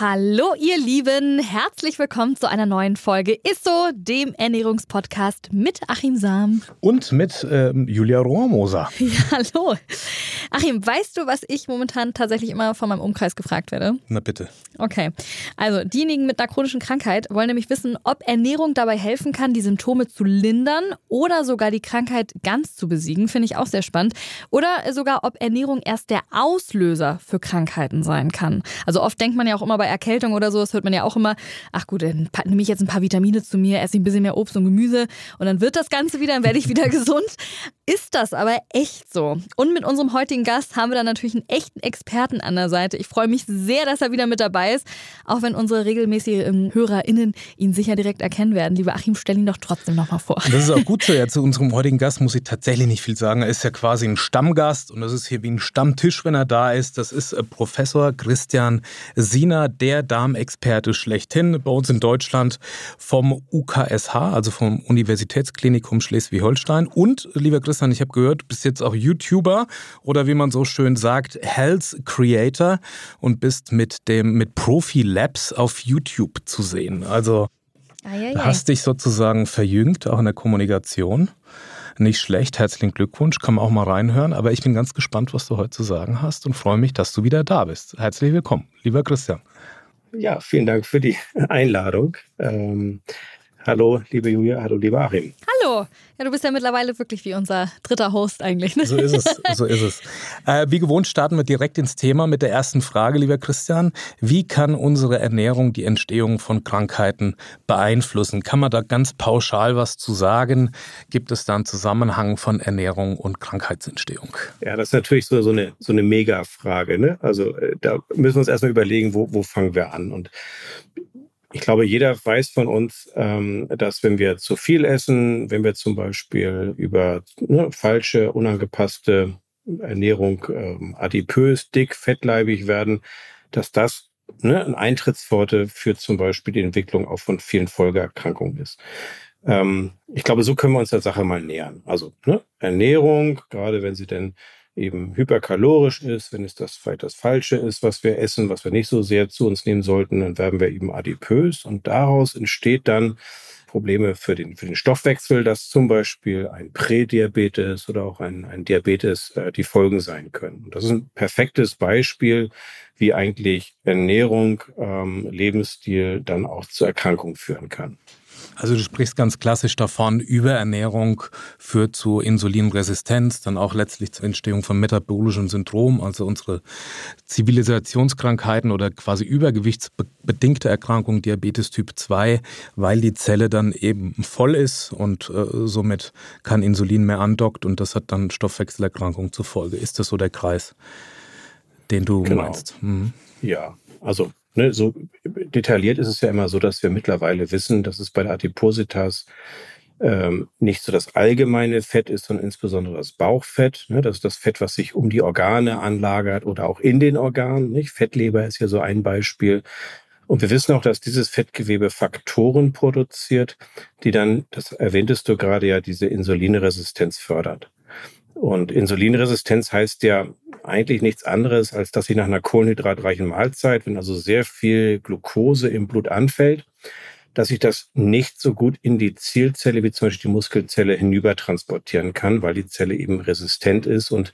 Hallo ihr Lieben, herzlich willkommen zu einer neuen Folge Isso, dem Ernährungspodcast mit Achim Sam. Und mit ähm, Julia Rohrmoser. Ja, hallo. Achim, weißt du, was ich momentan tatsächlich immer von meinem Umkreis gefragt werde? Na bitte. Okay, also diejenigen mit einer chronischen Krankheit wollen nämlich wissen, ob Ernährung dabei helfen kann, die Symptome zu lindern oder sogar die Krankheit ganz zu besiegen, finde ich auch sehr spannend. Oder sogar, ob Ernährung erst der Auslöser für Krankheiten sein kann. Also oft denkt man ja auch immer bei Erkältung oder so, das hört man ja auch immer, ach gut, dann nehme ich jetzt ein paar Vitamine zu mir, esse ein bisschen mehr Obst und Gemüse und dann wird das Ganze wieder, dann werde ich wieder gesund. Ist das aber echt so? Und mit unserem heutigen Gast haben wir dann natürlich einen echten Experten an der Seite. Ich freue mich sehr, dass er wieder mit dabei ist, auch wenn unsere regelmäßigen HörerInnen ihn sicher direkt erkennen werden. Lieber Achim, stell ihn doch trotzdem nochmal vor. Das ist auch gut so. Ja, zu unserem heutigen Gast muss ich tatsächlich nicht viel sagen. Er ist ja quasi ein Stammgast und das ist hier wie ein Stammtisch, wenn er da ist. Das ist äh, Professor Christian Siener, der Darmexperte schlechthin bei uns in Deutschland vom UKSH, also vom Universitätsklinikum Schleswig-Holstein. Und, lieber Christian, ich habe gehört, du bist jetzt auch YouTuber oder wie man so schön sagt, Health Creator und bist mit dem mit Profi Labs auf YouTube zu sehen. Also Eieiei. hast dich sozusagen verjüngt, auch in der Kommunikation. Nicht schlecht, herzlichen Glückwunsch, kann man auch mal reinhören. Aber ich bin ganz gespannt, was du heute zu sagen hast und freue mich, dass du wieder da bist. Herzlich willkommen, lieber Christian. Ja, vielen Dank für die Einladung. Ähm, hallo, liebe Julia, hallo, lieber Achim. Hallo. Ja, du bist ja mittlerweile wirklich wie unser dritter Host eigentlich. Ne? So ist es, so ist es. Äh, wie gewohnt starten wir direkt ins Thema mit der ersten Frage, lieber Christian. Wie kann unsere Ernährung die Entstehung von Krankheiten beeinflussen? Kann man da ganz pauschal was zu sagen? Gibt es da einen Zusammenhang von Ernährung und Krankheitsentstehung? Ja, das ist natürlich so, so eine, so eine Mega-Frage. Ne? Also äh, da müssen wir uns erstmal überlegen, wo, wo fangen wir an? Und ich glaube, jeder weiß von uns, ähm, dass wenn wir zu viel essen, wenn wir zum Beispiel über ne, falsche, unangepasste Ernährung ähm, adipös, dick, fettleibig werden, dass das ne, eine Eintrittspforte für zum Beispiel die Entwicklung auch von vielen Folgeerkrankungen ist. Ähm, ich glaube, so können wir uns der Sache mal nähern. Also ne, Ernährung, gerade wenn sie denn eben hyperkalorisch ist, wenn es das vielleicht das Falsche ist, was wir essen, was wir nicht so sehr zu uns nehmen sollten, dann werden wir eben adipös und daraus entsteht dann Probleme für den, für den Stoffwechsel, dass zum Beispiel ein Prädiabetes oder auch ein, ein Diabetes äh, die Folgen sein können. Und das ist ein perfektes Beispiel, wie eigentlich Ernährung, ähm, Lebensstil dann auch zur Erkrankung führen kann. Also du sprichst ganz klassisch davon, Überernährung führt zu Insulinresistenz, dann auch letztlich zur Entstehung von metabolischem Syndrom, also unsere Zivilisationskrankheiten oder quasi übergewichtsbedingte Erkrankung Diabetes Typ 2, weil die Zelle dann eben voll ist und äh, somit kein Insulin mehr andockt und das hat dann Stoffwechselerkrankung zur Folge. Ist das so der Kreis, den du genau. meinst? Mhm. Ja, also ne, so detailliert ist es ja immer so, dass wir mittlerweile wissen, dass es bei der Adipositas ähm, nicht so das allgemeine Fett ist, sondern insbesondere das Bauchfett. Ne? Das ist das Fett, was sich um die Organe anlagert oder auch in den Organen. Nicht? Fettleber ist ja so ein Beispiel. Und wir wissen auch, dass dieses Fettgewebe Faktoren produziert, die dann, das erwähntest du gerade ja, diese Insulinresistenz fördert. Und Insulinresistenz heißt ja eigentlich nichts anderes, als dass ich nach einer kohlenhydratreichen Mahlzeit, wenn also sehr viel Glucose im Blut anfällt, dass ich das nicht so gut in die Zielzelle wie zum Beispiel die Muskelzelle hinüber transportieren kann, weil die Zelle eben resistent ist und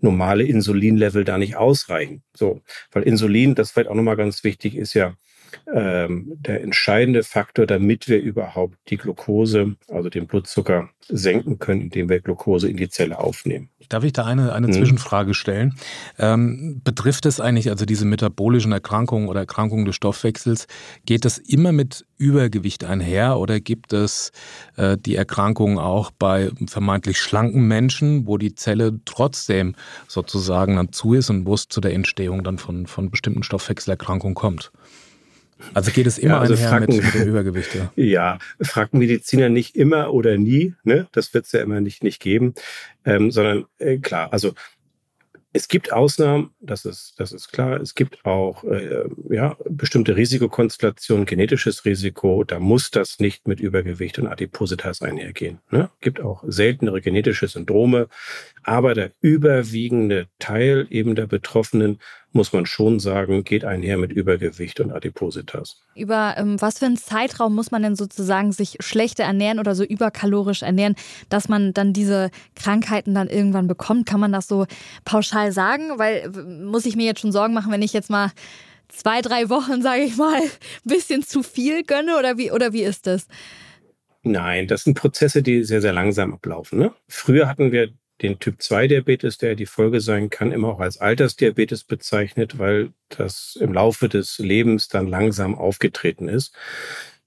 normale Insulinlevel da nicht ausreichen. So, weil Insulin, das vielleicht auch nochmal ganz wichtig, ist ja ähm, der entscheidende Faktor, damit wir überhaupt die Glucose, also den Blutzucker, senken können, indem wir Glucose in die Zelle aufnehmen. Darf ich da eine, eine hm. Zwischenfrage stellen? Ähm, betrifft es eigentlich, also diese metabolischen Erkrankungen oder Erkrankungen des Stoffwechsels, geht das immer mit Übergewicht einher oder gibt es äh, die Erkrankungen auch bei vermeintlich schlanken Menschen, wo die Zelle trotzdem sozusagen dann zu ist und wo es zu der Entstehung dann von, von bestimmten Stoffwechselerkrankungen kommt? Also geht es immer ja, also einher fragen, mit, mit dem Übergewicht. Ja. ja, fragt Mediziner nicht immer oder nie. Ne? Das wird es ja immer nicht, nicht geben. Ähm, sondern äh, klar, also Es gibt Ausnahmen, das ist, das ist klar. Es gibt auch äh, ja, bestimmte Risikokonstellationen, genetisches Risiko. Da muss das nicht mit Übergewicht und Adipositas einhergehen. Ne? Gibt auch seltenere genetische Syndrome. Aber der überwiegende Teil eben der Betroffenen muss man schon sagen, geht einher mit Übergewicht und Adipositas. Über ähm, was für einen Zeitraum muss man denn sozusagen sich schlechter ernähren oder so überkalorisch ernähren, dass man dann diese Krankheiten dann irgendwann bekommt? Kann man das so pauschal sagen? Weil muss ich mir jetzt schon Sorgen machen, wenn ich jetzt mal zwei, drei Wochen, sage ich mal, ein bisschen zu viel gönne oder wie, oder wie ist das? Nein, das sind Prozesse, die sehr, sehr langsam ablaufen. Ne? Früher hatten wir den Typ-2-Diabetes, der die Folge sein kann, immer auch als Altersdiabetes bezeichnet, weil das im Laufe des Lebens dann langsam aufgetreten ist.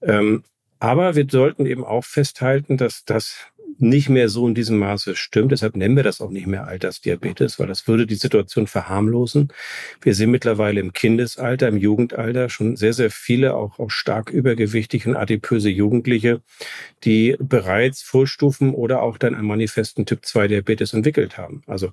Ähm, aber wir sollten eben auch festhalten, dass das nicht mehr so in diesem Maße stimmt. Deshalb nennen wir das auch nicht mehr Altersdiabetes, weil das würde die Situation verharmlosen. Wir sehen mittlerweile im Kindesalter, im Jugendalter schon sehr, sehr viele auch, auch stark übergewichtige und adipöse Jugendliche, die bereits Vorstufen oder auch dann einen manifesten Typ-2-Diabetes entwickelt haben. Also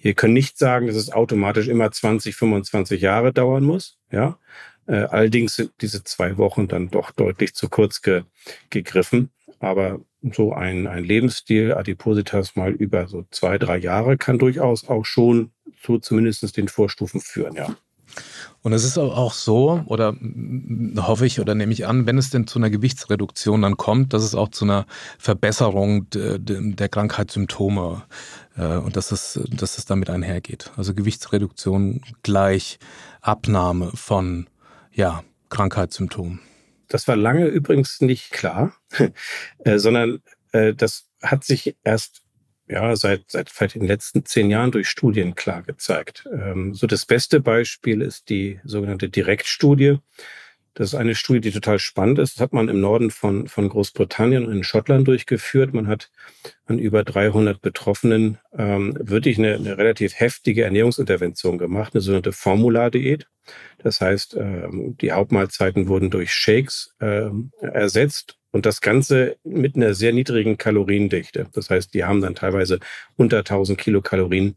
wir können nicht sagen, dass es automatisch immer 20, 25 Jahre dauern muss. Ja, äh, allerdings sind diese zwei Wochen dann doch deutlich zu kurz ge gegriffen. Aber so ein, ein Lebensstil, Adipositas mal über so zwei, drei Jahre kann durchaus auch schon zu zumindest den Vorstufen führen, ja. Und es ist auch so, oder hoffe ich oder nehme ich an, wenn es denn zu einer Gewichtsreduktion dann kommt, dass es auch zu einer Verbesserung der Krankheitssymptome äh, und dass es, dass es damit einhergeht. Also Gewichtsreduktion gleich Abnahme von ja, Krankheitssymptomen. Das war lange übrigens nicht klar, äh, sondern äh, das hat sich erst ja, seit, seit vielleicht den letzten zehn Jahren durch Studien klar gezeigt. Ähm, so das beste Beispiel ist die sogenannte Direktstudie. Das ist eine Studie, die total spannend ist. Das hat man im Norden von, von Großbritannien und in Schottland durchgeführt. Man hat an über 300 Betroffenen ähm, wirklich eine, eine relativ heftige Ernährungsintervention gemacht, eine sogenannte Formulardiät. Das heißt, ähm, die Hauptmahlzeiten wurden durch Shakes ähm, ersetzt und das Ganze mit einer sehr niedrigen Kaloriendichte. Das heißt, die haben dann teilweise unter 1000 Kilokalorien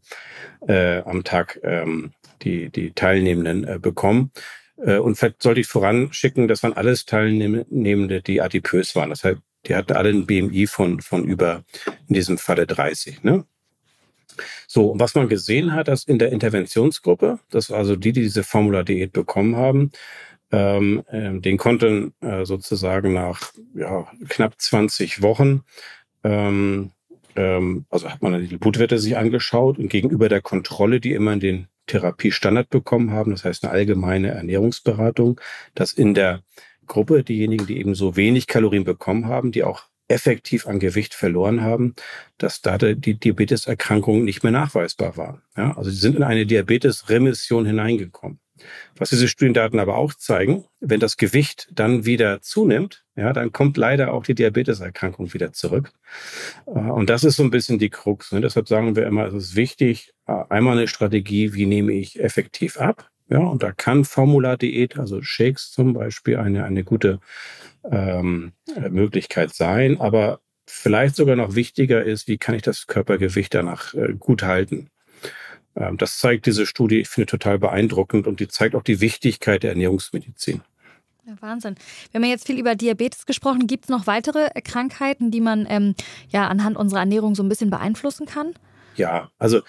äh, am Tag ähm, die, die Teilnehmenden äh, bekommen. Äh, und vielleicht sollte ich voranschicken, das waren alles Teilnehmende, die adipös waren. Das heißt, die hatten alle ein BMI von, von über, in diesem Falle 30. Ne? So, und was man gesehen hat, dass in der Interventionsgruppe, das war also die, die diese Formula-Diät bekommen haben, ähm, äh, den konnten äh, sozusagen nach ja, knapp 20 Wochen, ähm, ähm, also hat man die Blutwerte sich angeschaut und gegenüber der Kontrolle, die immer in den Therapiestandard bekommen haben, das heißt eine allgemeine Ernährungsberatung, dass in der Gruppe diejenigen, die eben so wenig Kalorien bekommen haben, die auch effektiv an Gewicht verloren haben, dass da die Diabeteserkrankung nicht mehr nachweisbar war. Ja, also sie sind in eine Diabetesremission hineingekommen. Was diese Studiendaten aber auch zeigen, wenn das Gewicht dann wieder zunimmt, ja, dann kommt leider auch die Diabeteserkrankung wieder zurück. Äh, und das ist so ein bisschen die Krux. Ne? Deshalb sagen wir immer, es ist wichtig, äh, einmal eine Strategie, wie nehme ich effektiv ab? Ja, und da kann Formula-Diät, also Shakes zum Beispiel, eine, eine gute ähm, Möglichkeit sein. Aber vielleicht sogar noch wichtiger ist, wie kann ich das Körpergewicht danach äh, gut halten? Ähm, das zeigt diese Studie, ich finde total beeindruckend und die zeigt auch die Wichtigkeit der Ernährungsmedizin. Ja, Wahnsinn. Wir haben jetzt viel über Diabetes gesprochen. Gibt es noch weitere Krankheiten, die man ähm, ja anhand unserer Ernährung so ein bisschen beeinflussen kann? Ja, also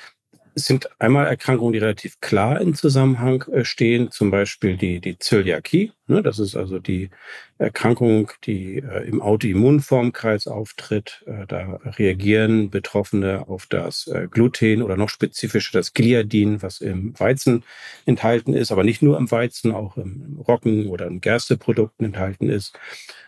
es sind einmal Erkrankungen, die relativ klar im Zusammenhang äh, stehen, zum Beispiel die, die Zöliakie. Ne, das ist also die Erkrankung, die äh, im Autoimmunformkreis auftritt. Äh, da reagieren Betroffene auf das Gluten oder noch spezifischer das Gliadin, was im Weizen enthalten ist, aber nicht nur im Weizen, auch im Roggen oder in Gersteprodukten enthalten ist.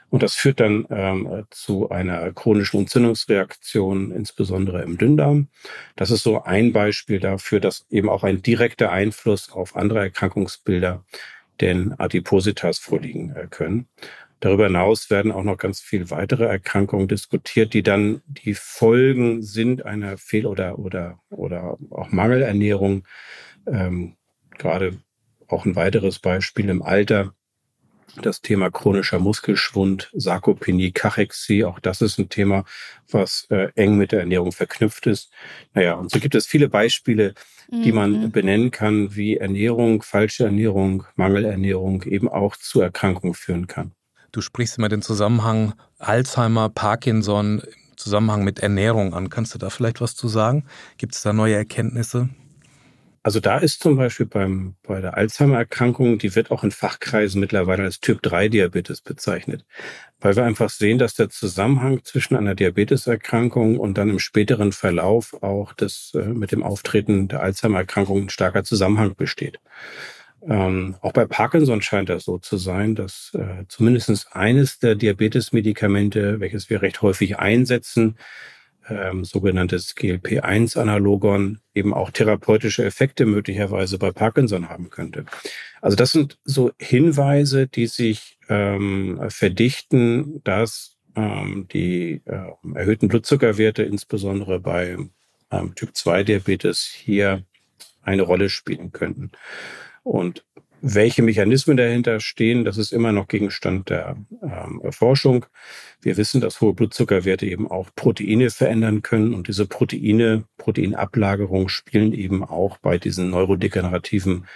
Und das führt dann ähm, zu einer chronischen Entzündungsreaktion, insbesondere im Dünndarm. Das ist so ein Beispiel dafür, dass eben auch ein direkter Einfluss auf andere Erkrankungsbilder, denn Adipositas vorliegen äh, können. Darüber hinaus werden auch noch ganz viele weitere Erkrankungen diskutiert, die dann die Folgen sind einer Fehl- oder, oder, oder auch Mangelernährung. Ähm, gerade auch ein weiteres Beispiel im Alter das Thema chronischer Muskelschwund, Sarkopenie, Kachexie, auch das ist ein Thema, was äh, eng mit der Ernährung verknüpft ist. Naja, und so gibt es viele Beispiele, die man mhm. benennen kann, wie Ernährung, falsche Ernährung, Mangelernährung eben auch zu Erkrankungen führen kann. Du sprichst immer den Zusammenhang Alzheimer, Parkinson im Zusammenhang mit Ernährung an. Kannst du da vielleicht was zu sagen? Gibt es da neue Erkenntnisse? Also da ist zum Beispiel beim, bei der Alzheimer-Erkrankung, die wird auch in Fachkreisen mittlerweile als Typ-3-Diabetes bezeichnet, weil wir einfach sehen, dass der Zusammenhang zwischen einer Diabeteserkrankung und dann im späteren Verlauf auch das äh, mit dem Auftreten der Alzheimer-Erkrankung ein starker Zusammenhang besteht. Ähm, auch bei Parkinson scheint das so zu sein, dass äh, zumindest eines der Diabetesmedikamente, welches wir recht häufig einsetzen, ähm, sogenanntes GLP-1-Analogon eben auch therapeutische Effekte möglicherweise bei Parkinson haben könnte. Also das sind so Hinweise, die sich ähm, verdichten, dass ähm, die äh, erhöhten Blutzuckerwerte insbesondere bei ähm, Typ-2-Diabetes hier eine Rolle spielen könnten. Und welche Mechanismen dahinter stehen, das ist immer noch Gegenstand der ähm, Forschung. Wir wissen, dass hohe Blutzuckerwerte eben auch Proteine verändern können und diese Proteine, Proteinablagerung spielen eben auch bei diesen neurodegenerativen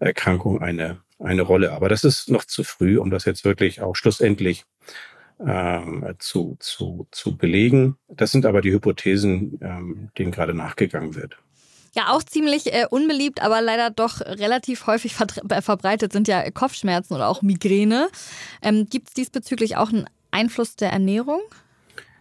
Erkrankungen eine, eine Rolle. Aber das ist noch zu früh, um das jetzt wirklich auch schlussendlich ähm, zu, zu, zu belegen. Das sind aber die Hypothesen, ähm, denen gerade nachgegangen wird. Ja, auch ziemlich äh, unbeliebt, aber leider doch relativ häufig äh, verbreitet sind ja Kopfschmerzen oder auch Migräne. Ähm, Gibt es diesbezüglich auch einen Einfluss der Ernährung?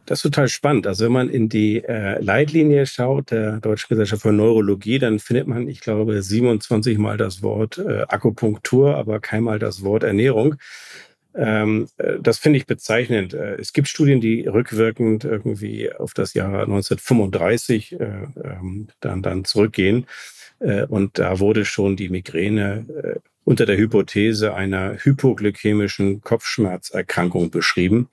Das ist total spannend. Also wenn man in die äh, Leitlinie schaut der Deutschen Gesellschaft für Neurologie, dann findet man, ich glaube, 27 Mal das Wort äh, Akupunktur, aber keinmal das Wort Ernährung. Ähm, äh, das finde ich bezeichnend. Äh, es gibt Studien, die rückwirkend irgendwie auf das Jahr 1935 äh, ähm, dann, dann zurückgehen. Und da wurde schon die Migräne unter der Hypothese einer hypoglykämischen Kopfschmerzerkrankung beschrieben.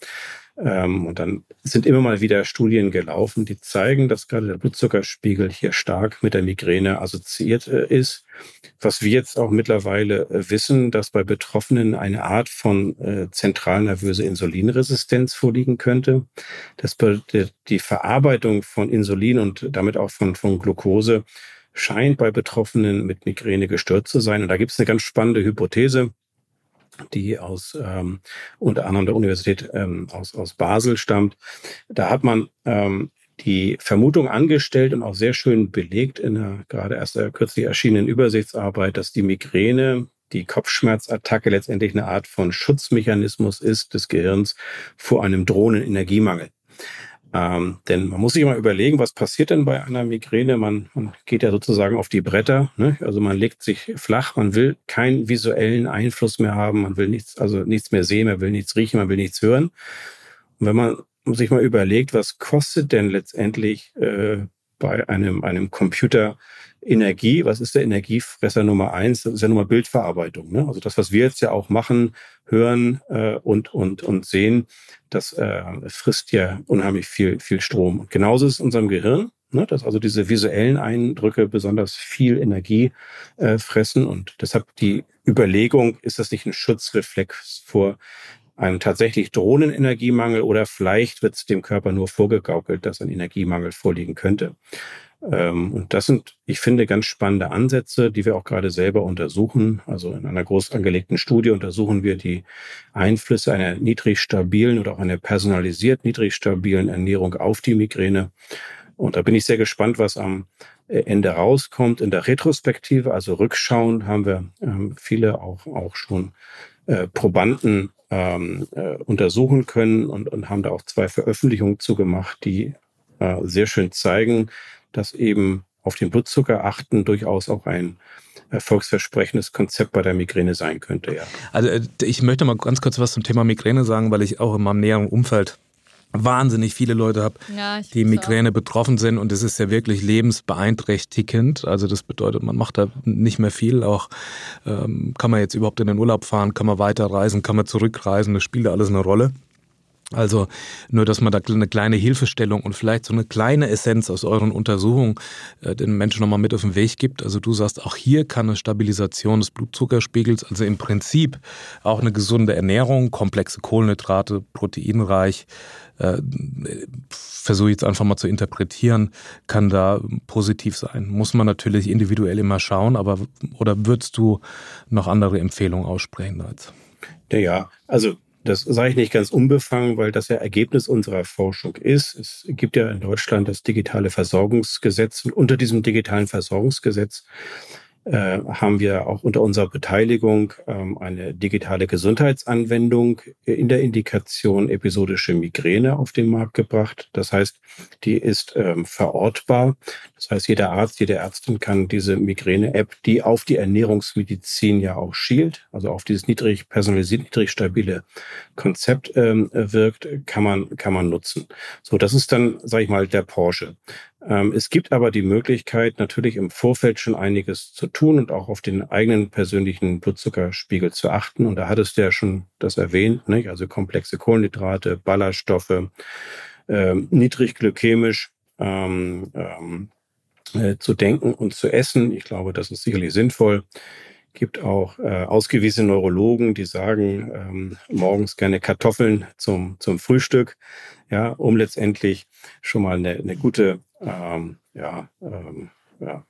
Ähm, und dann sind immer mal wieder Studien gelaufen, die zeigen, dass gerade der Blutzuckerspiegel hier stark mit der Migräne assoziiert äh, ist. Was wir jetzt auch mittlerweile äh, wissen, dass bei Betroffenen eine Art von äh, zentralnervöse Insulinresistenz vorliegen könnte. Dass die Verarbeitung von Insulin und damit auch von, von Glucose scheint bei Betroffenen mit Migräne gestört zu sein. Und da gibt es eine ganz spannende Hypothese die aus ähm, unter anderem der Universität ähm, aus, aus Basel stammt. Da hat man ähm, die Vermutung angestellt und auch sehr schön belegt in der gerade erst kürzlich erschienenen Übersichtsarbeit, dass die Migräne, die Kopfschmerzattacke letztendlich eine Art von Schutzmechanismus ist des Gehirns vor einem drohenden Energiemangel. Ähm, denn man muss sich mal überlegen, was passiert denn bei einer Migräne? Man, man geht ja sozusagen auf die Bretter, ne? also man legt sich flach, man will keinen visuellen Einfluss mehr haben, man will nichts, also nichts mehr sehen, man will nichts riechen, man will nichts hören. Und wenn man sich mal überlegt, was kostet denn letztendlich äh, bei einem, einem Computer Energie, was ist der Energiefresser Nummer eins? Das ist ja nun mal Bildverarbeitung. Ne? Also das, was wir jetzt ja auch machen, hören äh, und, und, und sehen, das äh, frisst ja unheimlich viel, viel Strom. Und genauso ist es in unserem Gehirn, ne? dass also diese visuellen Eindrücke besonders viel Energie äh, fressen. Und deshalb die Überlegung, ist das nicht ein Schutzreflex vor einem tatsächlich drohenden Energiemangel oder vielleicht wird es dem Körper nur vorgegaukelt, dass ein Energiemangel vorliegen könnte. Ähm, und das sind, ich finde, ganz spannende Ansätze, die wir auch gerade selber untersuchen. Also in einer groß angelegten Studie untersuchen wir die Einflüsse einer niedrig stabilen oder auch einer personalisiert niedrig stabilen Ernährung auf die Migräne. Und da bin ich sehr gespannt, was am äh, Ende rauskommt. In der Retrospektive, also rückschauend, haben wir ähm, viele auch, auch schon äh, Probanden ähm, äh, untersuchen können und, und haben da auch zwei Veröffentlichungen zugemacht, die äh, sehr schön zeigen, dass eben auf den Blutzucker achten durchaus auch ein erfolgsversprechendes Konzept bei der Migräne sein könnte. Ja. Also äh, ich möchte mal ganz kurz was zum Thema Migräne sagen, weil ich auch in meinem näheren Umfeld wahnsinnig viele Leute habe, ja, die Migräne auch. betroffen sind und es ist ja wirklich lebensbeeinträchtigend. Also das bedeutet, man macht da nicht mehr viel. Auch ähm, kann man jetzt überhaupt in den Urlaub fahren, kann man weiterreisen, kann man zurückreisen, das spielt da alles eine Rolle. Also nur, dass man da eine kleine Hilfestellung und vielleicht so eine kleine Essenz aus euren Untersuchungen äh, den Menschen nochmal mit auf den Weg gibt. Also du sagst, auch hier kann eine Stabilisation des Blutzuckerspiegels, also im Prinzip auch eine gesunde Ernährung, komplexe Kohlenhydrate, proteinreich, äh, versuche jetzt einfach mal zu interpretieren, kann da positiv sein. Muss man natürlich individuell immer schauen, aber oder würdest du noch andere Empfehlungen aussprechen als? Ja, ja, also das sage ich nicht ganz unbefangen, weil das ja Ergebnis unserer Forschung ist. Es gibt ja in Deutschland das digitale Versorgungsgesetz und unter diesem digitalen Versorgungsgesetz äh, haben wir auch unter unserer Beteiligung ähm, eine digitale Gesundheitsanwendung in der Indikation episodische Migräne auf den Markt gebracht. Das heißt, die ist ähm, verortbar. Das heißt, jeder Arzt, jede Ärztin kann diese Migräne-App, die auf die Ernährungsmedizin ja auch schielt, also auf dieses niedrig personalisiert, niedrig stabile Konzept ähm, wirkt, kann man, kann man nutzen. So, das ist dann, sage ich mal, der Porsche. Ähm, es gibt aber die Möglichkeit, natürlich im Vorfeld schon einiges zu tun und auch auf den eigenen persönlichen Blutzuckerspiegel zu achten. Und da hattest du ja schon das erwähnt, nicht? also komplexe Kohlenhydrate, Ballaststoffe, ähm, niedrig glykämisch ähm, ähm, äh, zu denken und zu essen. Ich glaube, das ist sicherlich sinnvoll gibt auch äh, ausgewiesene Neurologen, die sagen, ähm, morgens gerne Kartoffeln zum, zum Frühstück, ja, um letztendlich schon mal eine, eine gute ähm, ja, ähm, ja,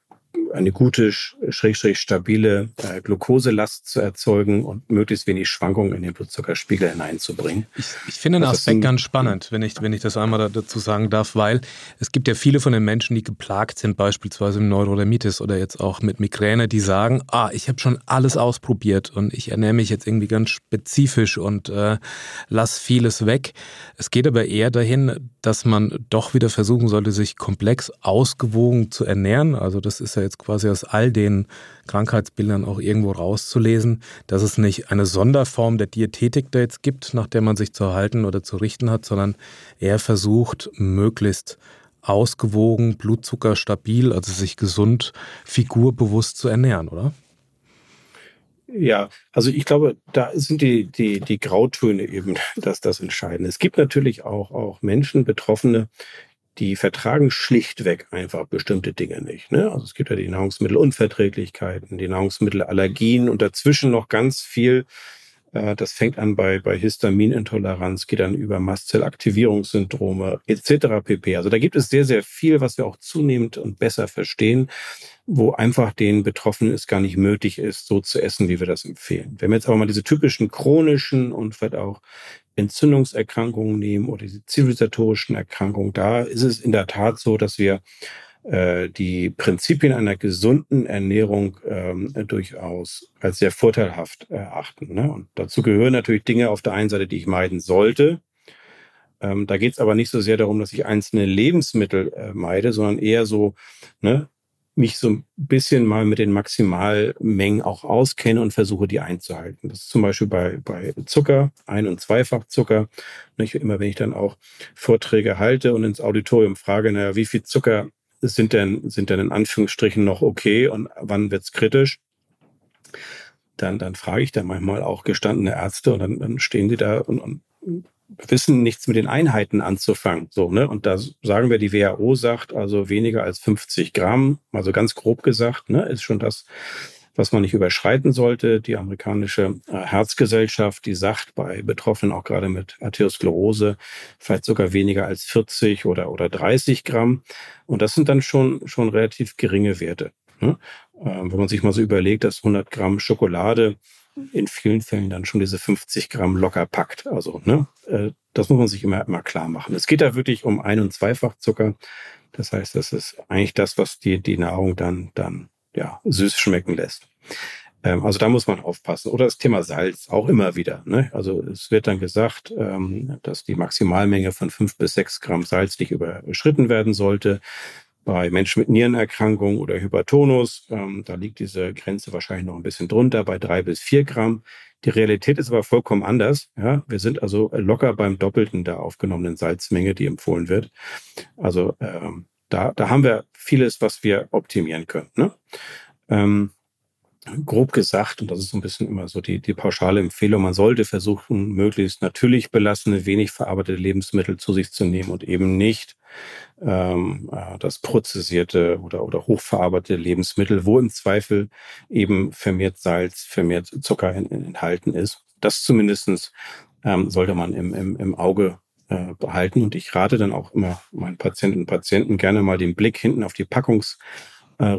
eine gute, schrägstrich stabile äh, Glukoselast zu erzeugen und möglichst wenig Schwankungen in den Blutzuckerspiegel hineinzubringen. Ich, ich finde den Aspekt ganz spannend, wenn ich, wenn ich das einmal dazu sagen darf, weil es gibt ja viele von den Menschen, die geplagt sind, beispielsweise im Neurodermitis oder jetzt auch mit Migräne, die sagen, ah, ich habe schon alles ausprobiert und ich ernähre mich jetzt irgendwie ganz spezifisch und äh, lass vieles weg. Es geht aber eher dahin, dass man doch wieder versuchen sollte, sich komplex ausgewogen zu ernähren. Also das ist ja jetzt quasi aus all den Krankheitsbildern auch irgendwo rauszulesen, dass es nicht eine Sonderform der Diätetik da jetzt gibt, nach der man sich zu halten oder zu richten hat, sondern er versucht, möglichst ausgewogen, Blutzucker stabil, also sich gesund, figurbewusst zu ernähren, oder? Ja, also ich glaube, da sind die, die, die Grautöne eben das, das Entscheidende. Es gibt natürlich auch, auch Menschen, Betroffene, die vertragen schlichtweg einfach bestimmte Dinge nicht. Ne? Also es gibt ja die Nahrungsmittelunverträglichkeiten, die Nahrungsmittelallergien und dazwischen noch ganz viel. Äh, das fängt an bei, bei Histaminintoleranz, geht dann über Mastzellaktivierungssyndrome etc. pp. Also da gibt es sehr, sehr viel, was wir auch zunehmend und besser verstehen, wo einfach den Betroffenen es gar nicht möglich ist, so zu essen, wie wir das empfehlen. Wenn wir jetzt aber mal diese typischen chronischen und vielleicht auch Entzündungserkrankungen nehmen oder die zivilisatorischen Erkrankungen, da ist es in der Tat so, dass wir die Prinzipien einer gesunden Ernährung ähm, durchaus als sehr vorteilhaft erachten. Ne? Und dazu gehören natürlich Dinge auf der einen Seite, die ich meiden sollte. Ähm, da geht es aber nicht so sehr darum, dass ich einzelne Lebensmittel äh, meide, sondern eher so, ne, mich so ein bisschen mal mit den Maximalmengen auch auskenne und versuche, die einzuhalten. Das ist zum Beispiel bei, bei Zucker, Ein- und Zweifachzucker. Nicht? Immer wenn ich dann auch Vorträge halte und ins Auditorium frage, naja, wie viel Zucker sind denn, sind denn in Anführungsstrichen noch okay und wann wird's kritisch? Dann, dann frage ich da manchmal auch gestandene Ärzte und dann, dann stehen die da und, und wissen nichts mit den Einheiten anzufangen. So, ne? Und da sagen wir, die WHO sagt also weniger als 50 Gramm, also ganz grob gesagt, ne, ist schon das, was man nicht überschreiten sollte. Die amerikanische äh, Herzgesellschaft, die sagt bei Betroffenen auch gerade mit Arteriosklerose vielleicht sogar weniger als 40 oder, oder 30 Gramm. Und das sind dann schon, schon relativ geringe Werte. Ne? Ähm, wenn man sich mal so überlegt, dass 100 Gramm Schokolade in vielen Fällen dann schon diese 50 Gramm locker packt. Also, ne, äh, das muss man sich immer, immer klar machen. Es geht da wirklich um Ein- und Zweifachzucker. Das heißt, das ist eigentlich das, was die, die Nahrung dann, dann, ja, süß schmecken lässt. Ähm, also da muss man aufpassen. Oder das Thema Salz auch immer wieder. Ne? Also es wird dann gesagt, ähm, dass die Maximalmenge von fünf bis sechs Gramm Salz nicht überschritten werden sollte bei Menschen mit Nierenerkrankung oder Hypertonus, ähm, da liegt diese Grenze wahrscheinlich noch ein bisschen drunter, bei drei bis vier Gramm. Die Realität ist aber vollkommen anders. Ja, wir sind also locker beim Doppelten der aufgenommenen Salzmenge, die empfohlen wird. Also ähm, da, da haben wir vieles, was wir optimieren können. Ne? Ähm, grob gesagt, und das ist so ein bisschen immer so die, die pauschale Empfehlung, man sollte versuchen, möglichst natürlich belassene, wenig verarbeitete Lebensmittel zu sich zu nehmen und eben nicht ähm, äh, das prozessierte oder, oder hochverarbeitete Lebensmittel, wo im Zweifel eben vermehrt Salz, vermehrt Zucker in, in, enthalten ist. Das zumindestens ähm, sollte man im, im, im Auge äh, behalten. Und ich rate dann auch immer meinen Patientinnen und Patienten gerne mal den Blick hinten auf die Packungs- äh,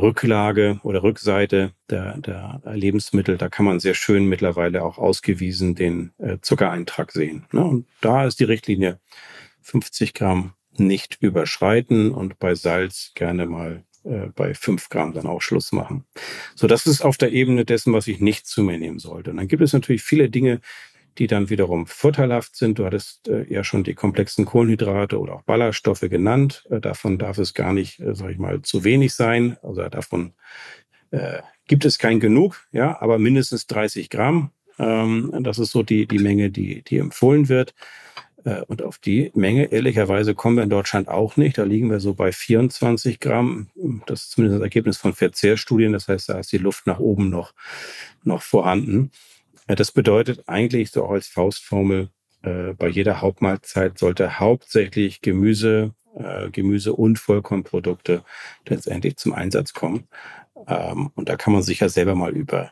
oder Rückseite der, der Lebensmittel, da kann man sehr schön mittlerweile auch ausgewiesen den äh, Zuckereintrag sehen. Ne? Und da ist die Richtlinie 50 Gramm nicht überschreiten und bei Salz gerne mal äh, bei 5 Gramm dann auch Schluss machen. So, das ist auf der Ebene dessen, was ich nicht zu mir nehmen sollte. Und dann gibt es natürlich viele Dinge, die dann wiederum vorteilhaft sind. Du hattest äh, ja schon die komplexen Kohlenhydrate oder auch Ballaststoffe genannt. Äh, davon darf es gar nicht, äh, sag ich mal, zu wenig sein. Also davon äh, gibt es kein genug, ja, aber mindestens 30 Gramm. Ähm, das ist so die, die Menge, die, die empfohlen wird. Äh, und auf die Menge, ehrlicherweise, kommen wir in Deutschland auch nicht. Da liegen wir so bei 24 Gramm. Das ist zumindest das Ergebnis von Verzehrstudien. Das heißt, da ist die Luft nach oben noch, noch vorhanden. Das bedeutet eigentlich so auch als Faustformel, äh, bei jeder Hauptmahlzeit sollte hauptsächlich Gemüse, äh, Gemüse und Vollkornprodukte letztendlich zum Einsatz kommen. Ähm, und da kann man sich ja selber mal über,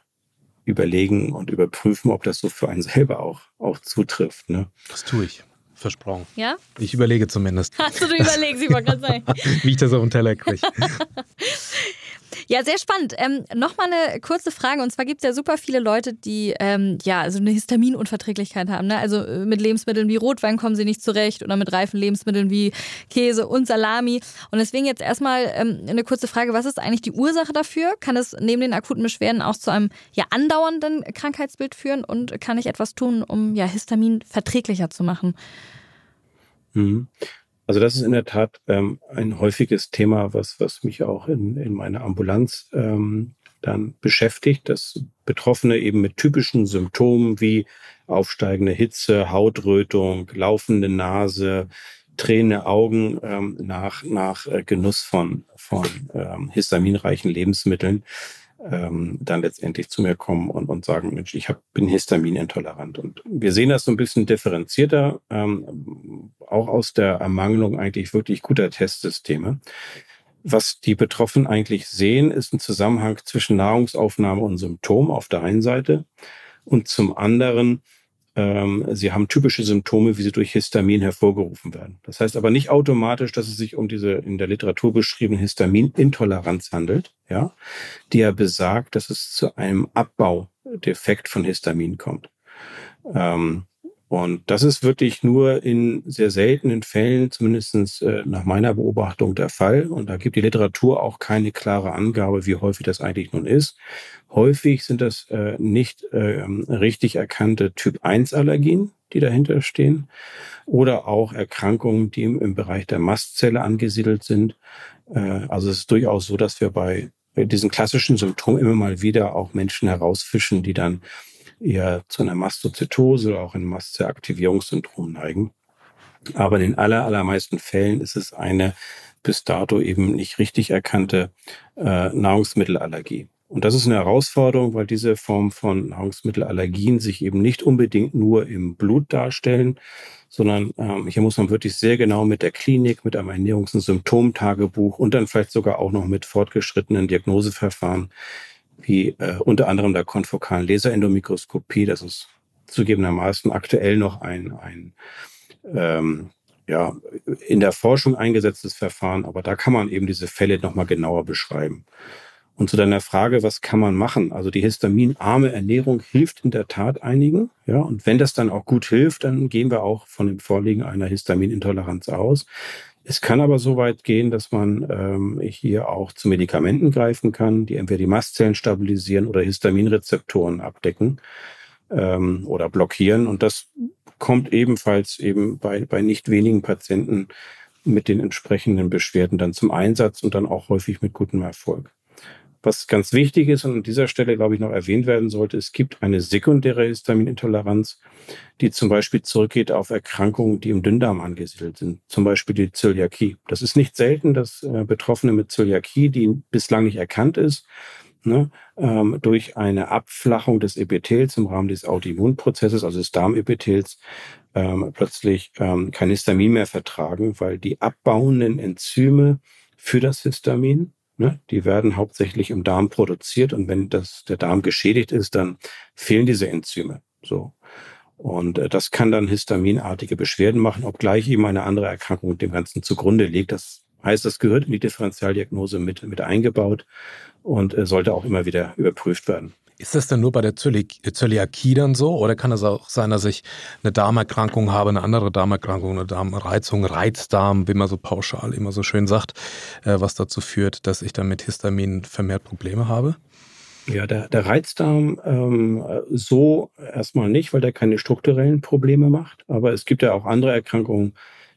überlegen und überprüfen, ob das so für einen selber auch, auch zutrifft. Ne? Das tue ich. Versprochen. Ja? Ich überlege zumindest. Hast du überlegt, ich wollte gerade sagen. Wie ich das auf den Teller kriege. Ja, sehr spannend. Ähm, Nochmal eine kurze Frage. Und zwar gibt es ja super viele Leute, die ähm, ja also eine Histaminunverträglichkeit haben. Ne? Also äh, mit Lebensmitteln wie Rotwein kommen sie nicht zurecht oder mit reifen Lebensmitteln wie Käse und Salami. Und deswegen jetzt erstmal ähm, eine kurze Frage. Was ist eigentlich die Ursache dafür? Kann es neben den akuten Beschwerden auch zu einem ja andauernden Krankheitsbild führen? Und kann ich etwas tun, um ja Histamin verträglicher zu machen? Mhm. Also das ist in der Tat ähm, ein häufiges Thema, was, was mich auch in, in meiner Ambulanz ähm, dann beschäftigt, dass Betroffene eben mit typischen Symptomen wie aufsteigende Hitze, Hautrötung, laufende Nase, tränende Augen ähm, nach, nach äh, Genuss von, von ähm, histaminreichen Lebensmitteln ähm, dann letztendlich zu mir kommen und, und sagen, Mensch, ich hab, bin histaminintolerant. Und wir sehen das so ein bisschen differenzierter, ähm, auch aus der Ermangelung eigentlich wirklich guter Testsysteme. Was die Betroffenen eigentlich sehen, ist ein Zusammenhang zwischen Nahrungsaufnahme und Symptom auf der einen Seite und zum anderen ähm, sie haben typische Symptome, wie sie durch Histamin hervorgerufen werden. Das heißt aber nicht automatisch, dass es sich um diese in der Literatur beschriebene Histaminintoleranz handelt, ja, die ja besagt, dass es zu einem Abbaudefekt von Histamin kommt. Ähm, und das ist wirklich nur in sehr seltenen Fällen, zumindest äh, nach meiner Beobachtung, der Fall. Und da gibt die Literatur auch keine klare Angabe, wie häufig das eigentlich nun ist. Häufig sind das äh, nicht äh, richtig erkannte Typ-1-Allergien, die dahinter stehen, oder auch Erkrankungen, die im, Bereich der Mastzelle angesiedelt sind. Äh, also es ist durchaus so, dass wir bei diesen klassischen Symptomen immer mal wieder auch Menschen herausfischen, die dann eher zu einer Mastozytose oder auch einem Mastzellaktivierungssyndrom neigen. Aber in den aller, allermeisten Fällen ist es eine bis dato eben nicht richtig erkannte äh, Nahrungsmittelallergie. Und das ist eine Herausforderung, weil diese Form von Nahrungsmittelallergien sich eben nicht unbedingt nur im Blut darstellen, sondern ähm, hier muss man wirklich sehr genau mit der Klinik, mit einem Ernährungs- und Symptomtagebuch und dann vielleicht sogar auch noch mit fortgeschrittenen Diagnoseverfahren wie äh, unter anderem der konfokalen Laserendomikroskopie. Das ist zugegebenermaßen aktuell noch ein, ein ähm, ja, in der Forschung eingesetztes Verfahren, aber da kann man eben diese Fälle nochmal genauer beschreiben. Und zu deiner Frage, was kann man machen? Also die histaminarme Ernährung hilft in der Tat einigen. Ja, und wenn das dann auch gut hilft, dann gehen wir auch von dem Vorliegen einer Histaminintoleranz aus. Es kann aber so weit gehen, dass man ähm, hier auch zu Medikamenten greifen kann, die entweder die Mastzellen stabilisieren oder Histaminrezeptoren abdecken ähm, oder blockieren. Und das kommt ebenfalls eben bei, bei nicht wenigen Patienten mit den entsprechenden Beschwerden dann zum Einsatz und dann auch häufig mit gutem Erfolg. Was ganz wichtig ist und an dieser Stelle, glaube ich, noch erwähnt werden sollte, es gibt eine sekundäre Histaminintoleranz, die zum Beispiel zurückgeht auf Erkrankungen, die im Dünndarm angesiedelt sind, zum Beispiel die Zöliakie. Das ist nicht selten, dass äh, Betroffene mit Zöliakie, die bislang nicht erkannt ist, ne, ähm, durch eine Abflachung des Epithels im Rahmen des Autoimmunprozesses, also des Darmepithels, ähm, plötzlich ähm, kein Histamin mehr vertragen, weil die abbauenden Enzyme für das Histamin, ne, die werden hauptsächlich im Darm produziert und wenn das, der Darm geschädigt ist, dann fehlen diese Enzyme. So. Und äh, das kann dann histaminartige Beschwerden machen, obgleich eben eine andere Erkrankung dem Ganzen zugrunde liegt. Das heißt, das gehört in die Differentialdiagnose mit, mit eingebaut und äh, sollte auch immer wieder überprüft werden. Ist das denn nur bei der Zöliakie dann so? Oder kann es auch sein, dass ich eine Darmerkrankung habe, eine andere Darmerkrankung, eine Darmreizung, Reizdarm, wie man so pauschal immer so schön sagt, äh, was dazu führt, dass ich dann mit Histamin vermehrt Probleme habe? Ja, der, der Reizdarm ähm, so erstmal nicht, weil der keine strukturellen Probleme macht. Aber es gibt ja auch andere Erkrankungen,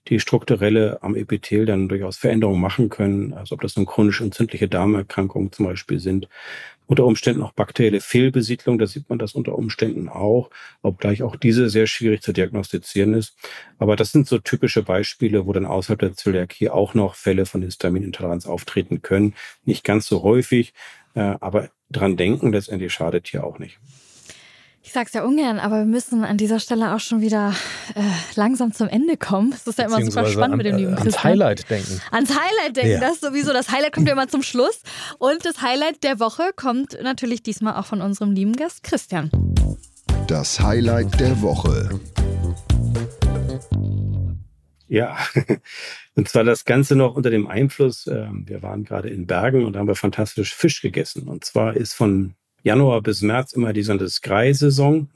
die strukturelle am Epithel dann durchaus Veränderungen machen können. Also ob das nun chronisch entzündliche Darmerkrankungen zum Beispiel sind. Unter Umständen auch bakterielle Fehlbesiedlung, da sieht man das unter Umständen auch, obgleich auch diese sehr schwierig zu diagnostizieren ist. Aber das sind so typische Beispiele, wo dann außerhalb der Zöliakie auch noch Fälle von Histaminintoleranz auftreten können. Nicht ganz so häufig, äh, aber dran denken letztendlich schadet hier auch nicht. Ich sag's ja ungern, aber wir müssen an dieser Stelle auch schon wieder äh, langsam zum Ende kommen. Es ist ja immer super spannend an, mit dem lieben Christian. Ans Highlight denken. Ans Highlight denken, ja. das ist sowieso. Das Highlight kommt ja immer zum Schluss. Und das Highlight der Woche kommt natürlich diesmal auch von unserem lieben Gast Christian. Das Highlight der Woche. Ja, und zwar das Ganze noch unter dem Einfluss, äh, wir waren gerade in Bergen und haben wir fantastisch Fisch gegessen. Und zwar ist von Januar bis März immer die Skrei-Saison.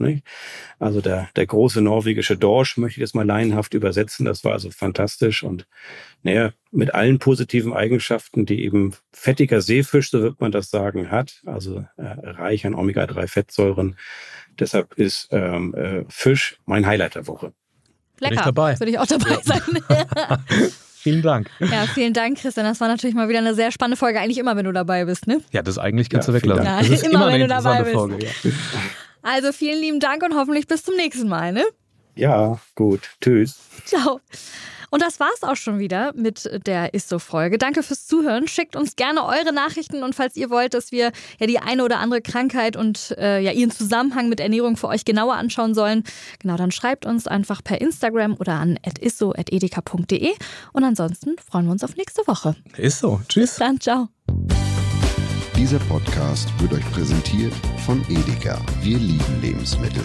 Also der, der große norwegische Dorsch, möchte ich das mal laienhaft übersetzen. Das war also fantastisch und naja, mit allen positiven Eigenschaften, die eben fettiger Seefisch, so wird man das sagen, hat. Also äh, reich an Omega-3-Fettsäuren. Deshalb ist ähm, äh, Fisch mein Highlight der Woche. Lecker. Bin ich dabei. Würde ich auch dabei sein. Vielen Dank. Ja, vielen Dank, Christian. Das war natürlich mal wieder eine sehr spannende Folge. Eigentlich immer, wenn du dabei bist, ne? Ja, das eigentlich kannst ja, du weglassen. Ja, das ist immer, immer wenn du dabei bist. Folge, ja. Also vielen lieben Dank und hoffentlich bis zum nächsten Mal, ne? Ja, gut. Tschüss. Ciao. Und das war's auch schon wieder mit der ISSO-Folge. Danke fürs Zuhören. Schickt uns gerne eure Nachrichten und falls ihr wollt, dass wir ja die eine oder andere Krankheit und äh, ja ihren Zusammenhang mit Ernährung für euch genauer anschauen sollen, genau dann schreibt uns einfach per Instagram oder an isso.edeka.de und ansonsten freuen wir uns auf nächste Woche. Ist so. Tschüss. Dann ciao. Dieser Podcast wird euch präsentiert von Edeka. Wir lieben Lebensmittel.